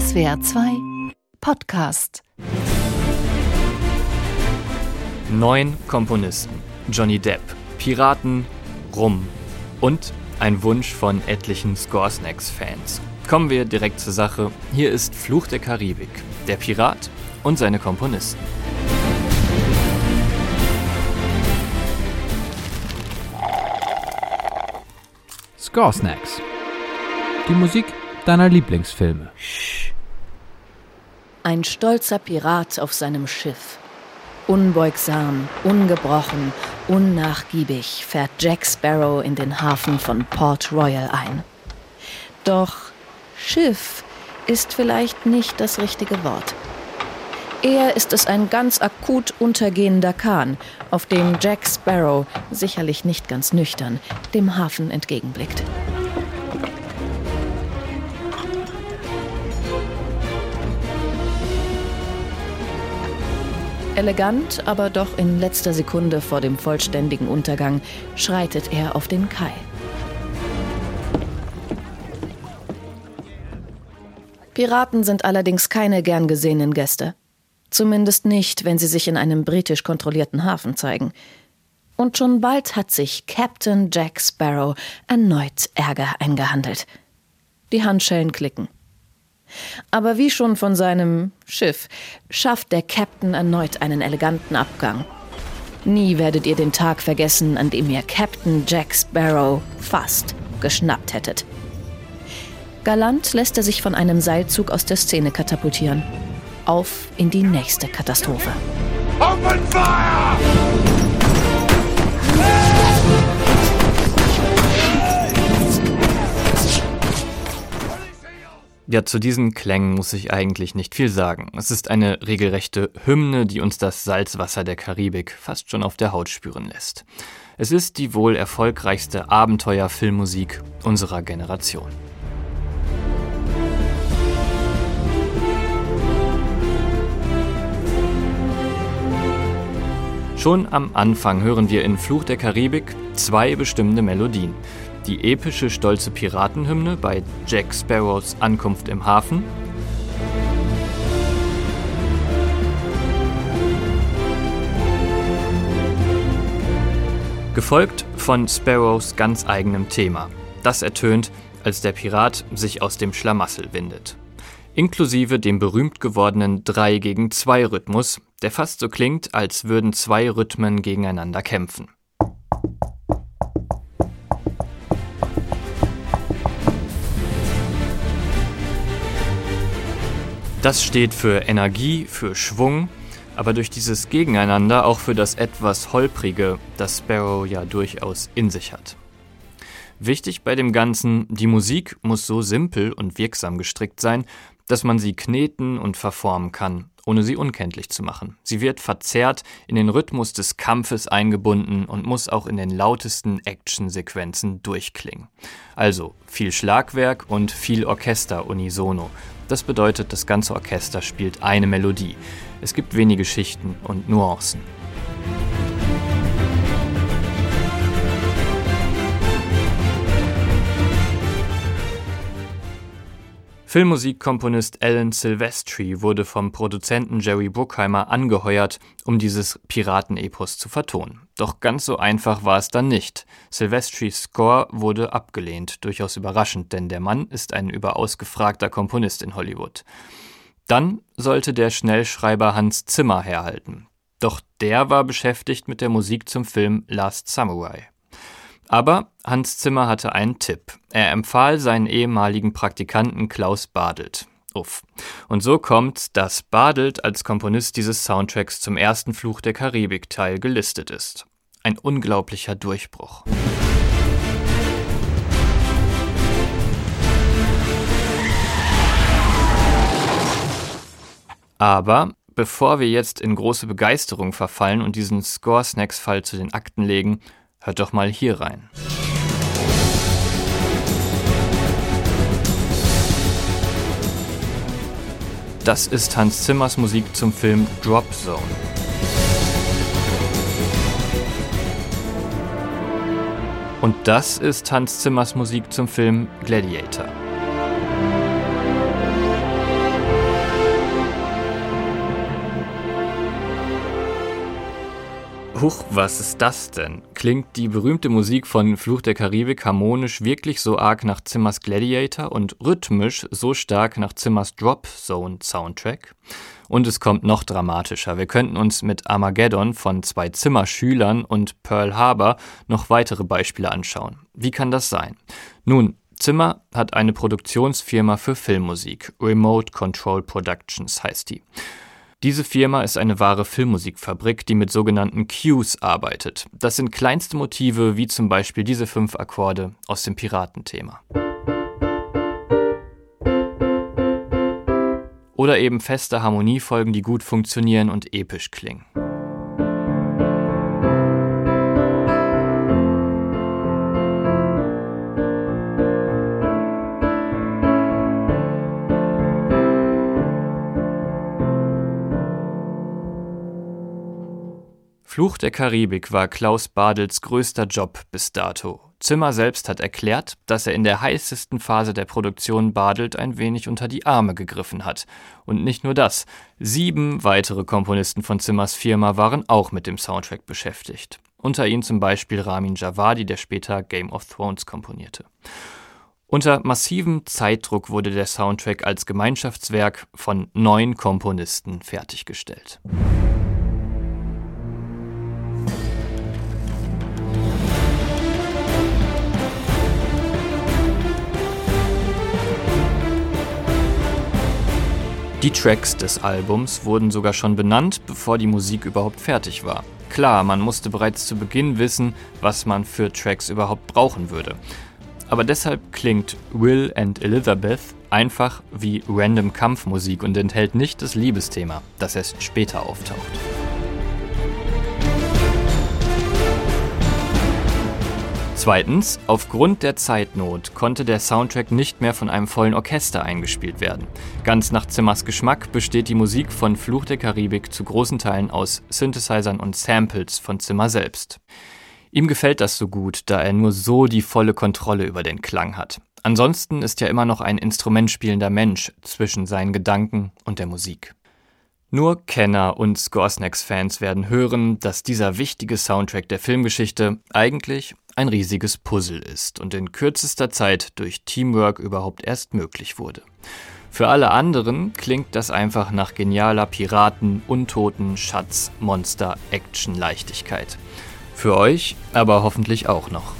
SWR 2 Podcast. Neun Komponisten. Johnny Depp, Piraten, Rum und ein Wunsch von etlichen Scoresnacks-Fans. Kommen wir direkt zur Sache. Hier ist Fluch der Karibik, der Pirat und seine Komponisten. Score Snacks. Die Musik deiner Lieblingsfilme. Ein stolzer Pirat auf seinem Schiff. Unbeugsam, ungebrochen, unnachgiebig fährt Jack Sparrow in den Hafen von Port Royal ein. Doch Schiff ist vielleicht nicht das richtige Wort. Eher ist es ein ganz akut untergehender Kahn, auf dem Jack Sparrow, sicherlich nicht ganz nüchtern, dem Hafen entgegenblickt. Elegant, aber doch in letzter Sekunde vor dem vollständigen Untergang schreitet er auf den Kai. Piraten sind allerdings keine gern gesehenen Gäste. Zumindest nicht, wenn sie sich in einem britisch kontrollierten Hafen zeigen. Und schon bald hat sich Captain Jack Sparrow erneut Ärger eingehandelt. Die Handschellen klicken. Aber wie schon von seinem Schiff schafft der Captain erneut einen eleganten Abgang. Nie werdet ihr den Tag vergessen, an dem ihr Captain Jack Sparrow fast geschnappt hättet. Galant lässt er sich von einem Seilzug aus der Szene katapultieren auf in die nächste Katastrophe. Open fire! Ja, zu diesen Klängen muss ich eigentlich nicht viel sagen. Es ist eine regelrechte Hymne, die uns das Salzwasser der Karibik fast schon auf der Haut spüren lässt. Es ist die wohl erfolgreichste Abenteuerfilmmusik unserer Generation. Schon am Anfang hören wir in Fluch der Karibik zwei bestimmte Melodien. Die epische stolze Piratenhymne bei Jack Sparrows Ankunft im Hafen gefolgt von Sparrows ganz eigenem Thema. Das ertönt, als der Pirat sich aus dem Schlamassel windet inklusive dem berühmt gewordenen 3 gegen 2 Rhythmus, der fast so klingt, als würden zwei Rhythmen gegeneinander kämpfen. Das steht für Energie, für Schwung, aber durch dieses Gegeneinander auch für das etwas holprige, das Sparrow ja durchaus in sich hat. Wichtig bei dem Ganzen, die Musik muss so simpel und wirksam gestrickt sein, dass man sie kneten und verformen kann, ohne sie unkenntlich zu machen. Sie wird verzerrt, in den Rhythmus des Kampfes eingebunden und muss auch in den lautesten Actionsequenzen durchklingen. Also viel Schlagwerk und viel Orchester unisono. Das bedeutet, das ganze Orchester spielt eine Melodie. Es gibt wenige Schichten und Nuancen. Filmmusikkomponist Alan Silvestri wurde vom Produzenten Jerry Bruckheimer angeheuert, um dieses Piratenepos zu vertonen. Doch ganz so einfach war es dann nicht. Silvestris Score wurde abgelehnt, durchaus überraschend, denn der Mann ist ein überaus gefragter Komponist in Hollywood. Dann sollte der Schnellschreiber Hans Zimmer herhalten. Doch der war beschäftigt mit der Musik zum Film Last Samurai. Aber Hans Zimmer hatte einen Tipp. Er empfahl seinen ehemaligen Praktikanten Klaus Badelt. Uff. Und so kommt, dass Badelt als Komponist dieses Soundtracks zum ersten Fluch der Karibik-Teil gelistet ist. Ein unglaublicher Durchbruch. Aber bevor wir jetzt in große Begeisterung verfallen und diesen Score-Snacks-Fall zu den Akten legen, Hört doch mal hier rein. Das ist Hans Zimmers Musik zum Film Drop Zone. Und das ist Hans Zimmers Musik zum Film Gladiator. Huch, was ist das denn? Klingt die berühmte Musik von Fluch der Karibik harmonisch wirklich so arg nach Zimmers Gladiator und rhythmisch so stark nach Zimmers Drop Zone Soundtrack? Und es kommt noch dramatischer. Wir könnten uns mit Armageddon von zwei Zimmerschülern und Pearl Harbor noch weitere Beispiele anschauen. Wie kann das sein? Nun, Zimmer hat eine Produktionsfirma für Filmmusik. Remote Control Productions heißt die. Diese Firma ist eine wahre Filmmusikfabrik, die mit sogenannten Cues arbeitet. Das sind kleinste Motive, wie zum Beispiel diese fünf Akkorde aus dem Piratenthema. Oder eben feste Harmoniefolgen, die gut funktionieren und episch klingen. Fluch der Karibik war Klaus Badels größter Job bis dato. Zimmer selbst hat erklärt, dass er in der heißesten Phase der Produktion Badelt ein wenig unter die Arme gegriffen hat. Und nicht nur das, sieben weitere Komponisten von Zimmers Firma waren auch mit dem Soundtrack beschäftigt. Unter ihnen zum Beispiel Ramin Javadi, der später Game of Thrones komponierte. Unter massivem Zeitdruck wurde der Soundtrack als Gemeinschaftswerk von neun Komponisten fertiggestellt. Die Tracks des Albums wurden sogar schon benannt, bevor die Musik überhaupt fertig war. Klar, man musste bereits zu Beginn wissen, was man für Tracks überhaupt brauchen würde. Aber deshalb klingt Will and Elizabeth einfach wie random Kampfmusik und enthält nicht das Liebesthema, das erst später auftaucht. Zweitens, aufgrund der Zeitnot konnte der Soundtrack nicht mehr von einem vollen Orchester eingespielt werden. Ganz nach Zimmers Geschmack besteht die Musik von Fluch der Karibik zu großen Teilen aus Synthesizern und Samples von Zimmer selbst. Ihm gefällt das so gut, da er nur so die volle Kontrolle über den Klang hat. Ansonsten ist er immer noch ein instrumentspielender Mensch zwischen seinen Gedanken und der Musik. Nur Kenner und Scoresnacks-Fans werden hören, dass dieser wichtige Soundtrack der Filmgeschichte eigentlich ein riesiges Puzzle ist und in kürzester Zeit durch Teamwork überhaupt erst möglich wurde. Für alle anderen klingt das einfach nach genialer Piraten, Untoten, Schatz, Monster, Action, Leichtigkeit. Für euch aber hoffentlich auch noch.